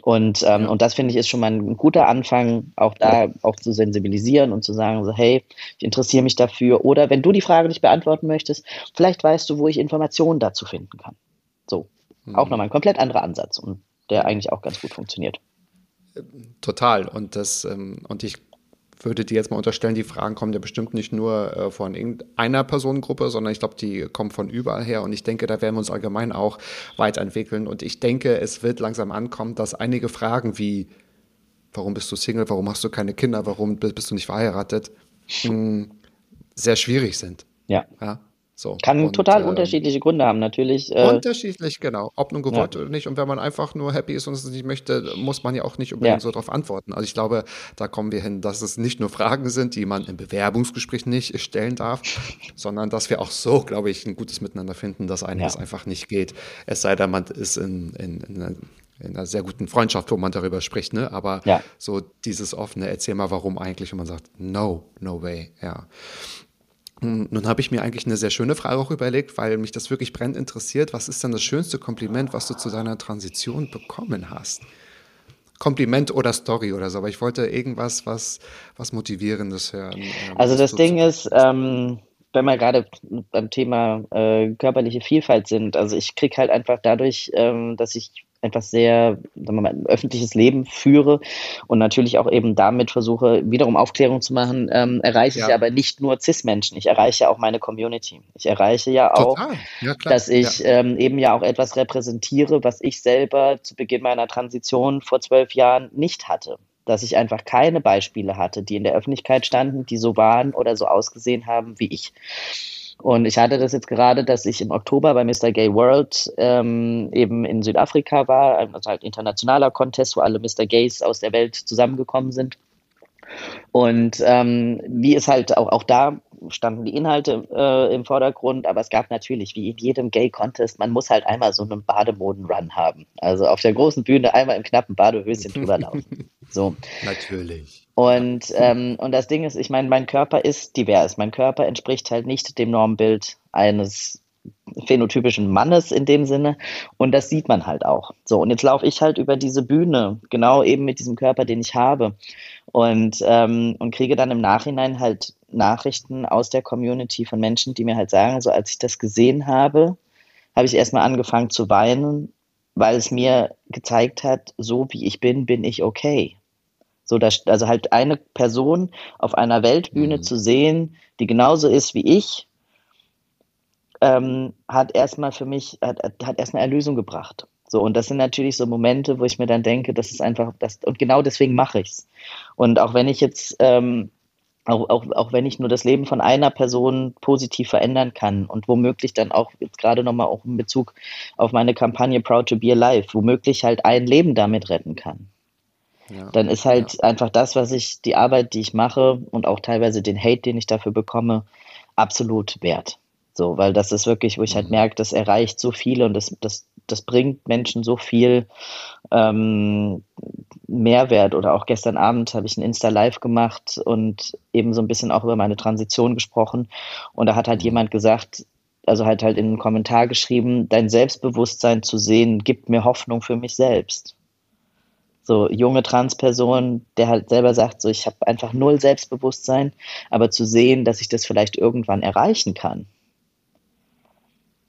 Und, ähm, und das finde ich ist schon mal ein guter Anfang, auch da auch zu sensibilisieren und zu sagen, so, hey, ich interessiere mich dafür. Oder wenn du die Frage nicht beantworten möchtest, vielleicht weißt du, wo ich Informationen dazu finden kann. So, auch nochmal ein komplett anderer Ansatz und der eigentlich auch ganz gut funktioniert. Total. Und das, ähm, und ich würde dir jetzt mal unterstellen, die Fragen kommen ja bestimmt nicht nur äh, von irgendeiner Personengruppe, sondern ich glaube, die kommen von überall her. Und ich denke, da werden wir uns allgemein auch weiterentwickeln. Und ich denke, es wird langsam ankommen, dass einige Fragen wie, warum bist du Single, warum hast du keine Kinder, warum bi- bist du nicht verheiratet, <laughs> mh, sehr schwierig sind. Ja. Ja, so. Kann Und, total ähm, unterschiedliche Gründe haben, natürlich. Äh, Unterschiedlich, genau. Ob nun gewollt oder nicht. Und wenn man einfach nur happy ist und es nicht möchte, muss man ja auch nicht unbedingt Ja. so darauf antworten. Also ich glaube, da kommen wir hin, dass es nicht nur Fragen sind, die man im Bewerbungsgespräch nicht stellen darf, <laughs> sondern dass wir auch so, glaube ich, ein gutes Miteinander finden, dass einiges Ja. einfach nicht geht. Es sei denn, man ist in, in, in, einer, in einer sehr guten Freundschaft, wo man darüber spricht, ne? Aber Ja. so dieses offene, erzähl mal, warum eigentlich, und man sagt, no, no way, ja. Hm, Nun habe ich mir eigentlich eine sehr schöne Frage auch überlegt, weil mich das wirklich brennend interessiert. Was ist denn das schönste Kompliment, was du zu deiner Transition bekommen hast? Kompliment oder Story oder so, aber ich wollte irgendwas, was, was Motivierendes hören. ähm, Also das Ding ist, ähm, wenn wir gerade beim Thema äh, körperliche Vielfalt sind, also ich kriege halt einfach dadurch, ähm, dass ich einfach sehr, sagen wir mal, ein öffentliches Leben führe und natürlich auch eben damit versuche, wiederum Aufklärung zu machen, ähm, erreiche ich Ja. aber nicht nur CIS-Menschen, ich erreiche auch meine Community. Ich erreiche ja auch ja dass ich ja. ähm, eben ja auch etwas repräsentiere, was ich selber zu Beginn meiner Transition vor zwölf Jahren nicht hatte. Dass ich einfach keine Beispiele hatte, die in der Öffentlichkeit standen, die so waren oder so ausgesehen haben wie ich. Und ich hatte das jetzt gerade, dass ich im Oktober bei Mr. Gay World ähm, eben in Südafrika war, also halt internationaler Contest, wo alle Mr. Gays aus der Welt zusammengekommen sind. Und ähm, wie es halt auch, auch da standen die Inhalte äh, im Vordergrund, aber es gab natürlich, wie in jedem Gay-Contest, man muss halt einmal so einen Bademoden-Run haben. Also auf der großen Bühne einmal im knappen Badehöschen <laughs> drüber laufen. So. Natürlich. Und, ähm, und das Ding ist, ich meine, mein Körper ist divers. Mein Körper entspricht halt nicht dem Normbild eines phänotypischen Mannes in dem Sinne. Und das sieht man halt auch. So, und jetzt laufe ich halt über diese Bühne, genau eben mit diesem Körper, den ich habe. Und, ähm, und kriege dann im Nachhinein halt Nachrichten aus der Community von Menschen, die mir halt sagen, so als ich das gesehen habe, habe ich erstmal angefangen zu weinen, weil es mir gezeigt hat, so wie ich bin, bin ich okay. So, dass, also halt eine Person auf einer Weltbühne Mhm. zu sehen, die genauso ist wie ich, ähm, hat erstmal für mich, hat, hat erstmal Erlösung gebracht. So, und das sind natürlich so Momente, wo ich mir dann denke, das ist einfach, das, und genau deswegen mache ich's. Und auch wenn ich jetzt ähm, auch, auch, auch wenn ich nur das Leben von einer Person positiv verändern kann und womöglich dann auch jetzt gerade nochmal auch in Bezug auf meine Kampagne Proud to be Alive, womöglich halt ein Leben damit retten kann. Ja, dann ist halt ja. einfach das, was ich, die Arbeit, die ich mache und auch teilweise den Hate, den ich dafür bekomme, absolut wert. So, weil das ist wirklich, wo ich halt mhm. merke, das erreicht so viele und das, das, das bringt Menschen so viel ähm, Mehrwert. Oder auch gestern Abend habe ich ein Insta-Live gemacht und eben so ein bisschen auch über meine Transition gesprochen. Und da hat halt mhm. jemand gesagt, also halt halt in einen Kommentar geschrieben, dein Selbstbewusstsein zu sehen, gibt mir Hoffnung für mich selbst. So junge Transperson, der halt selber sagt, so ich habe einfach null Selbstbewusstsein, aber zu sehen, dass ich das vielleicht irgendwann erreichen kann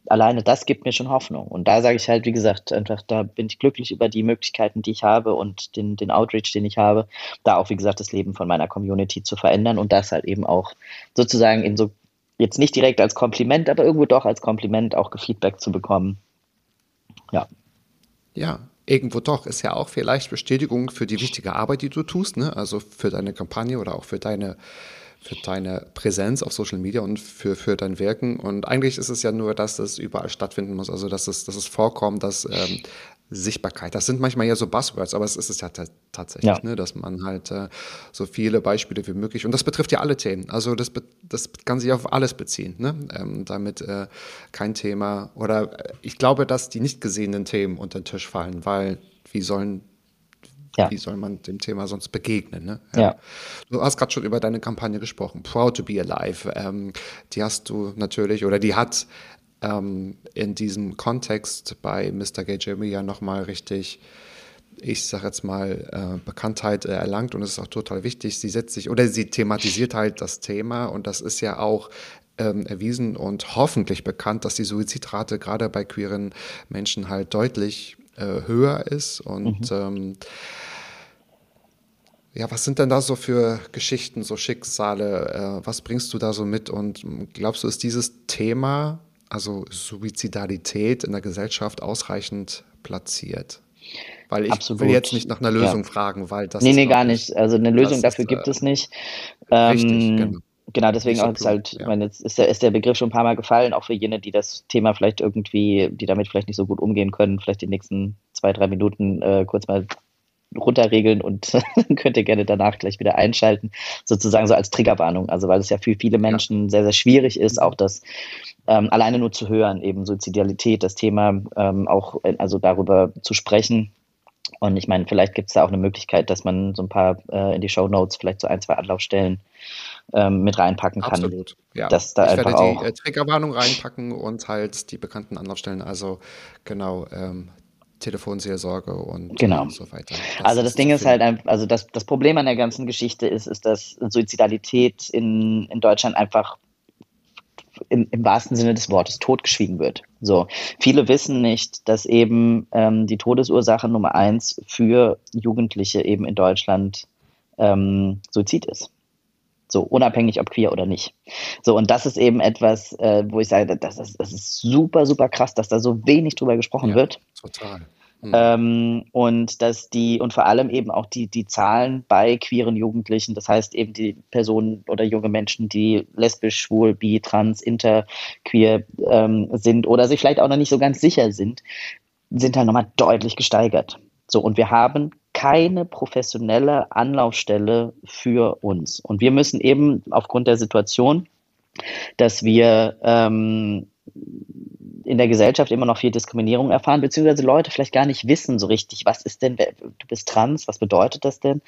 alleine das gibt mir schon Hoffnung. Und da sage ich halt, wie gesagt, einfach, da bin ich glücklich über die Möglichkeiten, die ich habe und den, den Outreach, den ich habe, da auch, wie gesagt, das Leben von meiner Community zu verändern und das halt eben auch sozusagen in so, jetzt nicht direkt als Kompliment, aber irgendwo doch als Kompliment auch Feedback zu bekommen. Ja. Ja, irgendwo doch ist ja auch vielleicht Bestätigung für die wichtige Arbeit, die du tust, ne? Also für deine Kampagne oder auch für deine für deine Präsenz auf Social Media und für, für dein Wirken. Und eigentlich ist es ja nur, dass es überall stattfinden muss, also dass es, dass es vorkommt, dass ähm, Sichtbarkeit, das sind manchmal ja so Buzzwords, aber es ist es ja tatsächlich, ja. Ne, dass man halt äh, so viele Beispiele wie möglich, und das betrifft ja alle Themen, also das, das kann sich auf alles beziehen, ne? ähm, damit äh, kein Thema, oder äh, ich glaube, dass die nicht gesehenen Themen unter den Tisch fallen, weil wie sollen ja. Wie soll man dem Thema sonst begegnen? Ne? Ja. ja. Du hast gerade schon über deine Kampagne gesprochen, Proud to be Alive. Ähm, die hast du natürlich, oder die hat ähm, in diesem Kontext bei Mr. Gay Jimmy ja nochmal richtig ich sage jetzt mal, äh, Bekanntheit äh, erlangt und es ist auch total wichtig. Sie setzt sich oder sie thematisiert halt das Thema und das ist ja auch ähm, erwiesen und hoffentlich bekannt, dass die Suizidrate gerade bei queeren Menschen halt deutlich äh, höher ist und mhm. ähm, ja, was sind denn da so für Geschichten, so Schicksale? Äh, was bringst du da so mit? Und glaubst du, ist dieses Thema, also Suizidalität in der Gesellschaft ausreichend platziert? Weil ich Absolut. will jetzt nicht nach einer Lösung ja. fragen, weil das. Nee, nee, gar nicht. Also eine Lösung dafür ist, gibt äh, es nicht. Richtig, ähm, genau. Genau, deswegen auch ist halt, ja. ich meine, jetzt ist der, ist der Begriff schon ein paar Mal gefallen, auch für jene, die das Thema vielleicht irgendwie, die damit vielleicht nicht so gut umgehen können, vielleicht die nächsten zwei, drei Minuten äh, kurz mal runterregeln und <laughs> könnt ihr gerne danach gleich wieder einschalten, sozusagen so als Triggerwarnung. Also weil es ja für viele Menschen ja. sehr, sehr schwierig ist, auch das ähm, alleine nur zu hören, eben Suizidialität, das Thema ähm, auch, äh, also darüber zu sprechen. Und ich meine, vielleicht gibt es da auch eine Möglichkeit, dass man so ein paar äh, in die Show Notes vielleicht so ein, zwei Anlaufstellen ähm, mit reinpacken kann. Absolut, ja. Dass da ich werde die äh, Triggerwarnung reinpacken und halt die bekannten Anlaufstellen. Also genau, ähm, Telefonseelsorge und, genau. und so weiter. Das also das Ding ist halt, also das, das Problem an der ganzen Geschichte ist, ist, dass Suizidalität in, in Deutschland einfach im, im wahrsten Sinne des Wortes totgeschwiegen wird. So, viele wissen nicht, dass eben ähm, die Todesursache Nummer eins für Jugendliche eben in Deutschland ähm, Suizid ist. So, unabhängig ob queer oder nicht. So, und das ist eben etwas, äh, wo ich sage, das ist, das ist super, super krass, dass da so wenig drüber gesprochen ja, wird. Total. Mhm. Ähm, und dass die, und vor allem eben auch die, die Zahlen bei queeren Jugendlichen, das heißt eben die Personen oder junge Menschen, die lesbisch, schwul, bi, trans, inter, queer ähm, sind oder sich vielleicht auch noch nicht so ganz sicher sind, sind halt nochmal deutlich gesteigert. So, und wir haben keine professionelle Anlaufstelle für uns. Und wir müssen eben aufgrund der Situation, dass wir ähm, in der Gesellschaft immer noch viel Diskriminierung erfahren, beziehungsweise Leute vielleicht gar nicht wissen so richtig, was ist denn, du bist trans, was bedeutet das denn?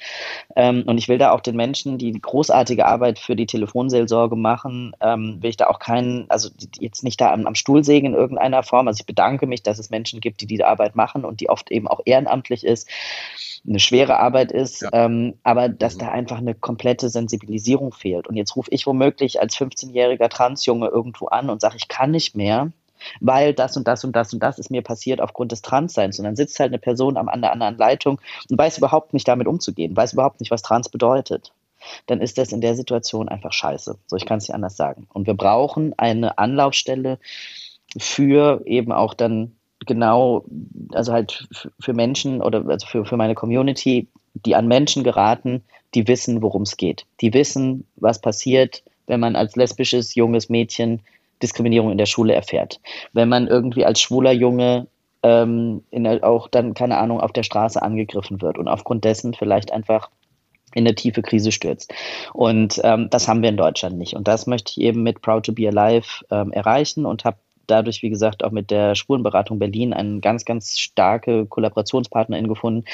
Ähm, und ich will da auch den Menschen, die großartige Arbeit für die Telefonseelsorge machen, ähm, will ich da auch keinen, also jetzt nicht da am, am Stuhl sägen in irgendeiner Form. Also ich bedanke mich, dass es Menschen gibt, die diese Arbeit machen und die oft eben auch ehrenamtlich ist eine schwere Arbeit ist, ja. ähm, aber dass mhm. da einfach eine komplette Sensibilisierung fehlt. Und jetzt rufe ich womöglich als 15-jähriger Transjunge irgendwo an und sage, ich kann nicht mehr, weil das und das und das und das ist mir passiert aufgrund des Transseins. Und dann sitzt halt eine Person am an der anderen Leitung und weiß überhaupt nicht damit umzugehen, weiß überhaupt nicht, was Trans bedeutet. Dann ist das in der Situation einfach scheiße. So, ich kann es nicht anders sagen. Und wir brauchen eine Anlaufstelle für eben auch dann genau, also halt für Menschen oder also für, für meine Community, die an Menschen geraten, die wissen, worum es geht. Die wissen, was passiert, wenn man als lesbisches junges Mädchen Diskriminierung in der Schule erfährt. Wenn man irgendwie als schwuler Junge ähm, der, auch dann, keine Ahnung, auf der Straße angegriffen wird und aufgrund dessen vielleicht einfach in eine tiefe Krise stürzt. Und ähm, das haben wir in Deutschland nicht. Und das möchte ich eben mit Proud to Be Alive ähm, erreichen und habe dadurch, wie gesagt, auch mit der Spurenberatung Berlin eine ganz, ganz starke Kollaborationspartnerin gefunden,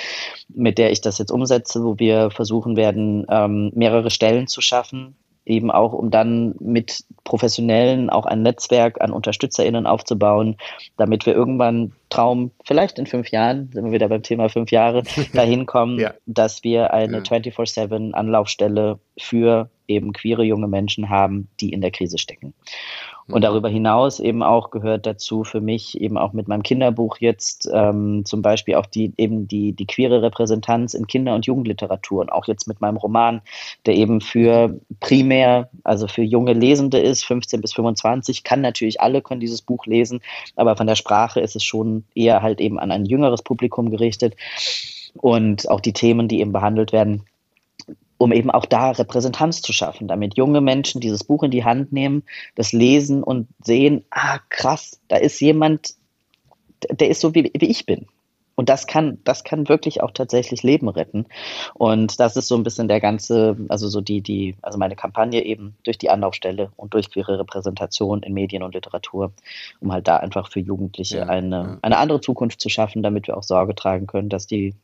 mit der ich das jetzt umsetze, wo wir versuchen werden, ähm, mehrere Stellen zu schaffen, eben auch, um dann mit Professionellen auch ein Netzwerk an UnterstützerInnen aufzubauen, damit wir irgendwann Traum, vielleicht in fünf Jahren, sind wir wieder beim Thema fünf Jahre, <laughs> dahin kommen, ja. dass wir eine ja. 24-7 Anlaufstelle für eben queere junge Menschen haben, die in der Krise stecken. Und mhm. darüber hinaus eben auch gehört dazu für mich eben auch mit meinem Kinderbuch jetzt ähm, zum Beispiel auch die eben die, die queere Repräsentanz in Kinder- und Jugendliteratur und auch jetzt mit meinem Roman, der eben für primär, also für junge Lesende ist, 15 bis 25, kann natürlich alle können dieses Buch lesen, aber von der Sprache ist es schon eher halt eben an ein jüngeres Publikum gerichtet. Und auch die Themen, die eben behandelt werden, um eben auch da Repräsentanz zu schaffen, damit junge Menschen dieses Buch in die Hand nehmen, das lesen und sehen, ah krass, da ist jemand, der ist so wie, wie ich bin. Und das kann, das kann wirklich auch tatsächlich Leben retten. Und das ist so ein bisschen der ganze, also so die, die, also meine Kampagne eben durch die Anlaufstelle und durch ihre Repräsentation in Medien und Literatur, um halt da einfach für Jugendliche ja, eine, ja. eine andere Zukunft zu schaffen, damit wir auch Sorge tragen können, dass die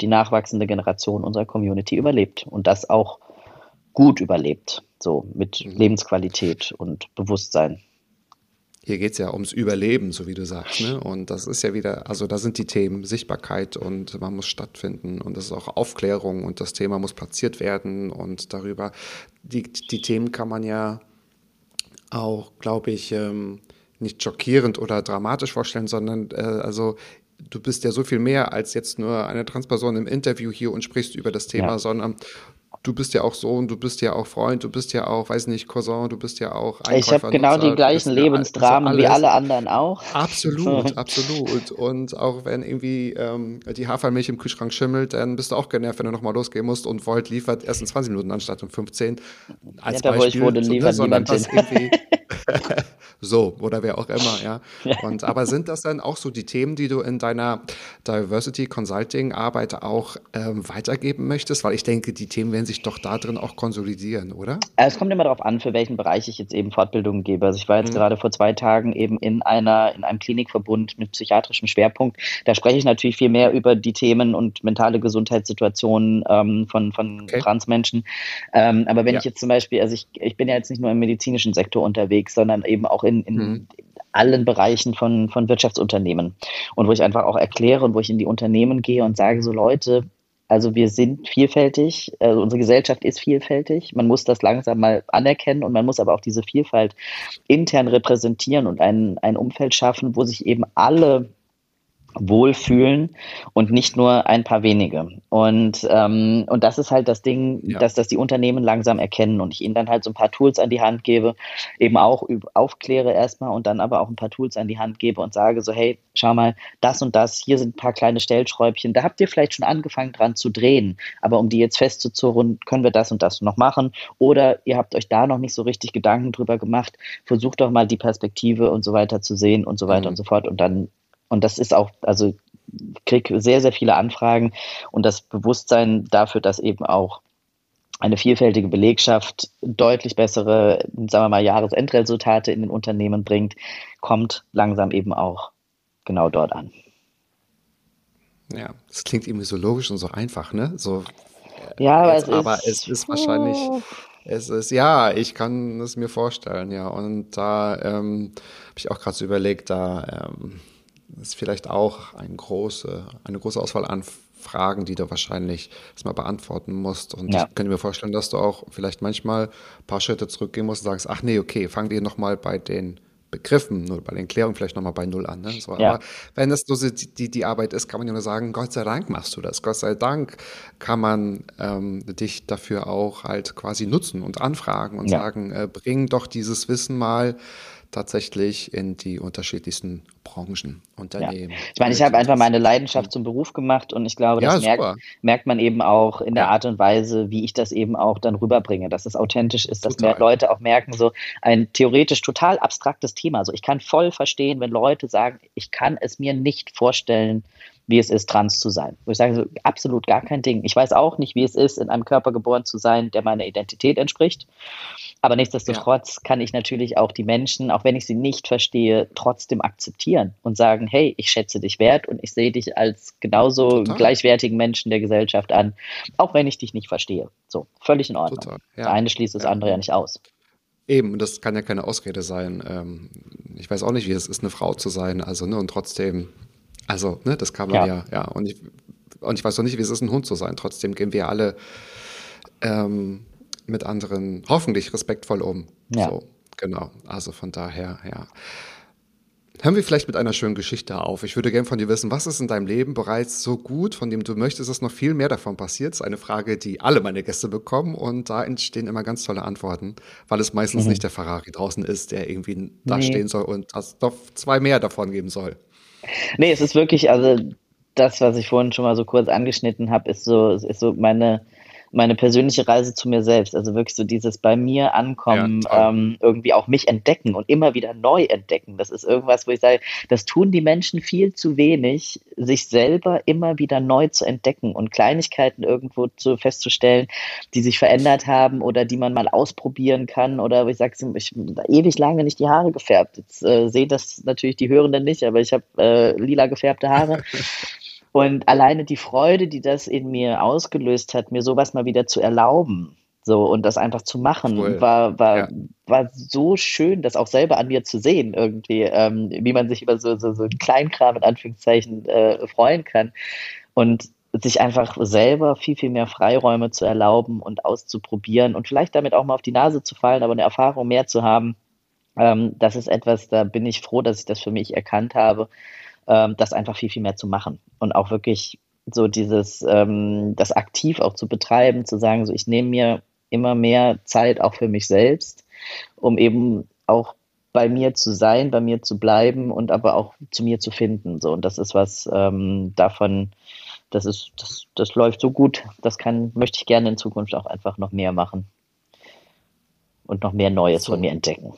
die nachwachsende Generation unserer Community überlebt und das auch gut überlebt, so mit mhm. Lebensqualität und Bewusstsein. Hier geht es ja ums Überleben, so wie du sagst. Ne? Und das ist ja wieder, also da sind die Themen Sichtbarkeit und man muss stattfinden und das ist auch Aufklärung und das Thema muss platziert werden und darüber, die, die Themen kann man ja auch, glaube ich, ähm, nicht schockierend oder dramatisch vorstellen, sondern äh, also du bist ja so viel mehr als jetzt nur eine Transperson im Interview hier und sprichst über das Thema, ja. sondern du bist ja auch Sohn, du bist ja auch Freund, du bist ja auch, weiß nicht, Cousin, du bist ja auch Einkäufer. Ich habe genau die gleichen Lebensdramen wie alle anderen auch. Absolut, <laughs> absolut. Und auch wenn irgendwie ähm, die Hafermilch im Kühlschrank schimmelt, dann bist du auch genervt, wenn du nochmal losgehen musst und Volt liefert erst in 20 Minuten anstatt um 15. Als ja, da, Beispiel, wo ich wurde, liefert so, ne, niemand hin. <laughs> <laughs> so, oder wer auch immer, ja. Und aber sind das dann auch so die Themen, die du in deiner Diversity Consulting Arbeit auch ähm, weitergeben möchtest? Weil ich denke, die Themen werden sich doch da drin auch konsolidieren, oder? Äh, es kommt immer darauf an, für welchen Bereich ich jetzt eben Fortbildungen gebe. Also ich war jetzt mhm. gerade vor zwei Tagen eben in einer, in einem Klinikverbund mit psychiatrischem Schwerpunkt. Da spreche ich natürlich viel mehr über die Themen und mentale Gesundheitssituationen ähm, von, von okay. Transmenschen. Ähm, aber wenn ja. ich jetzt zum Beispiel, also ich, ich bin ja jetzt nicht nur im medizinischen Sektor unterwegs, sondern eben auch in, in mhm. allen Bereichen von, von Wirtschaftsunternehmen. Und wo ich einfach auch erkläre und wo ich in die Unternehmen gehe und sage, so Leute, also wir sind vielfältig, also unsere Gesellschaft ist vielfältig. Man muss das langsam mal anerkennen und man muss aber auch diese Vielfalt intern repräsentieren und ein, ein Umfeld schaffen, wo sich eben alle wohlfühlen und nicht nur ein paar wenige. Und, ähm, und das ist halt das Ding, ja. dass das die Unternehmen langsam erkennen und ich ihnen dann halt so ein paar Tools an die Hand gebe, eben auch aufkläre erstmal und dann aber auch ein paar Tools an die Hand gebe und sage so, hey, schau mal, das und das, hier sind ein paar kleine Stellschräubchen, da habt ihr vielleicht schon angefangen dran zu drehen, aber um die jetzt festzuzurren, können wir das und das noch machen oder ihr habt euch da noch nicht so richtig Gedanken drüber gemacht, versucht doch mal die Perspektive und so weiter zu sehen und so weiter mhm. und so fort und dann und das ist auch, also ich kriege sehr, sehr viele Anfragen und das Bewusstsein dafür, dass eben auch eine vielfältige Belegschaft deutlich bessere, sagen wir mal, Jahresendresultate in den Unternehmen bringt, kommt langsam eben auch genau dort an. Ja, das klingt irgendwie so logisch und so einfach, ne? So, ja, aber, jetzt, es, aber ist, es ist wahrscheinlich, es ist, ja, ich kann es mir vorstellen, ja. Und da ähm, habe ich auch gerade so überlegt, da ähm, ist vielleicht auch eine große, eine große Auswahl an Fragen, die du wahrscheinlich erstmal beantworten musst. Und ja. ich könnte mir vorstellen, dass du auch vielleicht manchmal ein paar Schritte zurückgehen musst und sagst, ach nee, okay, fangen wir nochmal bei den Begriffen, nur bei den Klärungen vielleicht nochmal bei Null an. Ne? So, ja. Aber wenn das so die, die Arbeit ist, kann man ja nur sagen, Gott sei Dank machst du das. Gott sei Dank kann man ähm, dich dafür auch halt quasi nutzen und anfragen und ja. sagen, äh, bring doch dieses Wissen mal tatsächlich in die unterschiedlichsten Branchen, Unternehmen. Ja. Ich meine, ich habe einfach meine Leidenschaft zum Beruf gemacht und ich glaube, das ja, merkt, merkt, man eben auch in der. Art und Weise, wie ich das eben auch dann rüberbringe, dass es authentisch ist, dass mehr Leute auch merken, so ein theoretisch total abstraktes Thema. Also ich kann voll verstehen, wenn Leute sagen, ich kann es mir nicht vorstellen, wie es ist, trans zu sein. Wo ich sage, so, absolut gar kein Ding. Ich weiß auch nicht, wie es ist, in einem Körper geboren zu sein, der meiner Identität entspricht. Aber nichtsdestotrotz ja. kann ich natürlich auch die Menschen, auch wenn ich sie nicht verstehe, trotzdem akzeptieren und sagen, hey, ich schätze dich wert und ich sehe dich als genauso Total. gleichwertigen Menschen der Gesellschaft an, auch wenn ich dich nicht verstehe. So, völlig in Ordnung. Total. Ja. Das eine schließt das ja. andere ja nicht aus. Eben, das kann ja keine Ausrede sein. Ähm, ich weiß auch nicht, wie es ist, eine Frau zu sein. Also, ne, und trotzdem, also, ne, das kann man ja, ja. ja. Und, ich, und ich weiß auch nicht, wie es ist, ein Hund zu sein. Trotzdem gehen wir alle ähm, mit anderen hoffentlich respektvoll um. Ja. So, genau. Also von daher, ja. Hören wir vielleicht mit einer schönen Geschichte auf. Ich würde gerne von dir wissen, was ist in deinem Leben bereits so gut, von dem du möchtest, dass noch viel mehr davon passiert? Das ist eine Frage, die alle meine Gäste bekommen und da entstehen immer ganz tolle Antworten, weil es meistens mhm. nicht der Ferrari draußen ist, der irgendwie nee. da stehen soll und es doch zwei mehr davon geben soll. Nee, es ist wirklich, also das, was ich vorhin schon mal so kurz angeschnitten habe, ist so, ist so meine, meine persönliche Reise zu mir selbst. Also wirklich so dieses bei mir ankommen, ja, ähm, irgendwie auch mich entdecken und immer wieder neu entdecken. Das ist irgendwas, wo ich sage, das tun die Menschen viel zu wenig, sich selber immer wieder neu zu entdecken und Kleinigkeiten irgendwo zu festzustellen, die sich verändert haben oder die man mal ausprobieren kann. Oder ich sage, ich habe ewig lange nicht die Haare gefärbt. Jetzt äh, sehen das natürlich die Hörenden nicht, aber ich habe äh, lila gefärbte Haare. <laughs> Und alleine die Freude, die das in mir ausgelöst hat, mir sowas mal wieder zu erlauben, so und das einfach zu machen, cool. war, war, ja. war so schön, das auch selber an mir zu sehen, irgendwie, ähm, wie man sich über so, so, so einen Kleinkram in Anführungszeichen äh, freuen kann. Und sich einfach selber viel, viel mehr Freiräume zu erlauben und auszuprobieren und vielleicht damit auch mal auf die Nase zu fallen, aber eine Erfahrung mehr zu haben. Ähm, das ist etwas, da bin ich froh, dass ich das für mich erkannt habe ähm, das einfach viel, viel mehr zu machen und auch wirklich so dieses, ähm, das aktiv auch zu betreiben, zu sagen, so ich nehme mir immer mehr Zeit auch für mich selbst, um eben auch bei mir zu sein, bei mir zu bleiben und aber auch zu mir zu finden. So und das ist was ähm, davon. Das ist das, das läuft so gut. Das kann möchte ich gerne in Zukunft auch einfach noch mehr machen und noch mehr Neues von mir entdecken.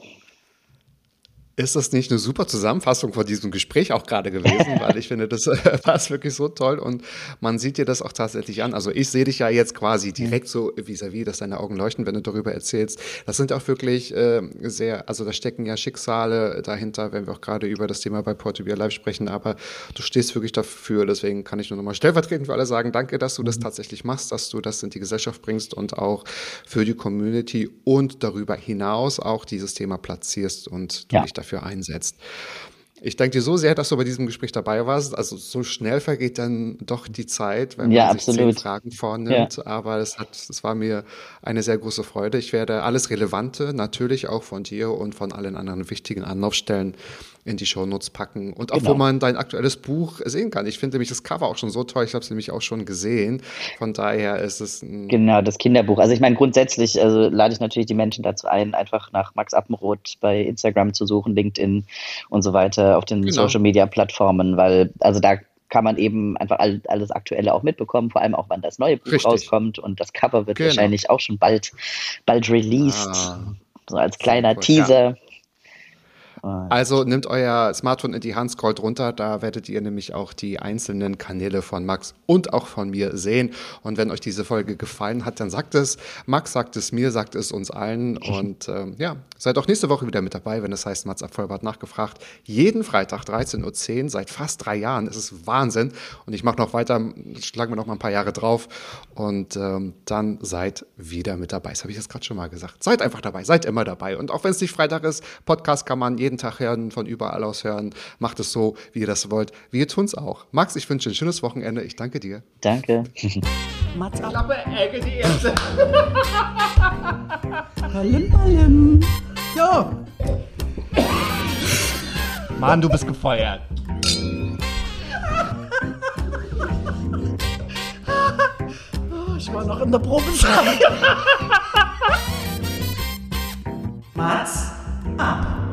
Ist das nicht eine super Zusammenfassung von diesem Gespräch auch gerade gewesen? <laughs> Weil ich finde, das <laughs> war wirklich so toll und man sieht dir das auch tatsächlich an. Also ich sehe dich ja jetzt quasi direkt so vis-à-vis, -vis, dass deine Augen leuchten, wenn du darüber erzählst. Das sind auch wirklich äh, sehr, also da stecken ja Schicksale dahinter, wenn wir auch gerade über das Thema bei Portugal Live sprechen, aber du stehst wirklich dafür. Deswegen kann ich nur nochmal stellvertretend für alle sagen, danke, dass du das mhm. tatsächlich machst, dass du das in die Gesellschaft bringst und auch für die Community und darüber hinaus auch dieses Thema platzierst und du ja. dich da dafür einsetzt. Ich danke dir so sehr, dass du bei diesem Gespräch dabei warst. Also so schnell vergeht dann doch die Zeit, wenn ja, man sich absolut. zehn Fragen vornimmt. Ja. Aber es hat, es war mir eine sehr große Freude. Ich werde alles Relevante natürlich auch von dir und von allen anderen wichtigen Anlaufstellen in die Shownotes packen. Und auch genau. wo man dein aktuelles Buch sehen kann. Ich finde nämlich das Cover auch schon so toll. Ich habe es nämlich auch schon gesehen. Von daher ist es Genau, das Kinderbuch. Also ich meine, grundsätzlich also lade ich natürlich die Menschen dazu ein, einfach nach Max Appenroth bei Instagram zu suchen, LinkedIn und so weiter auf den genau. Social Media Plattformen, weil also da kann man eben einfach alles Aktuelle auch mitbekommen, vor allem auch wann das neue Buch Richtig. rauskommt und das Cover wird genau. wahrscheinlich auch schon bald, bald released. Ah, so als kleiner Teaser. Ja. Also nehmt euer Smartphone in die Hand, scrollt runter, da werdet ihr nämlich auch die einzelnen Kanäle von Max und auch von mir sehen. Und wenn euch diese Folge gefallen hat, dann sagt es. Max sagt es mir, sagt es uns allen. Und ähm, ja, seid auch nächste Woche wieder mit dabei, wenn es heißt Mats ab Vollbart nachgefragt. Jeden Freitag 13.10 Uhr, seit fast drei Jahren. Es ist Wahnsinn. Und ich mache noch weiter, schlagen wir noch mal ein paar Jahre drauf. Und ähm, dann seid wieder mit dabei. Das habe ich jetzt gerade schon mal gesagt. Seid einfach dabei, seid immer dabei. Und auch wenn es nicht Freitag ist, Podcast kann man jeden jeden Tag hören, von überall aus hören. Macht es so, wie ihr das wollt. Wir tun es auch. Max, ich wünsche ein schönes Wochenende. Ich danke dir. Danke. Mats Klappe, Ecke, die erste. <laughs> Ballim, ballim. Jo. Mann, du bist gefeuert. <laughs> ich war noch in der Probezeit. <laughs> Mats ab.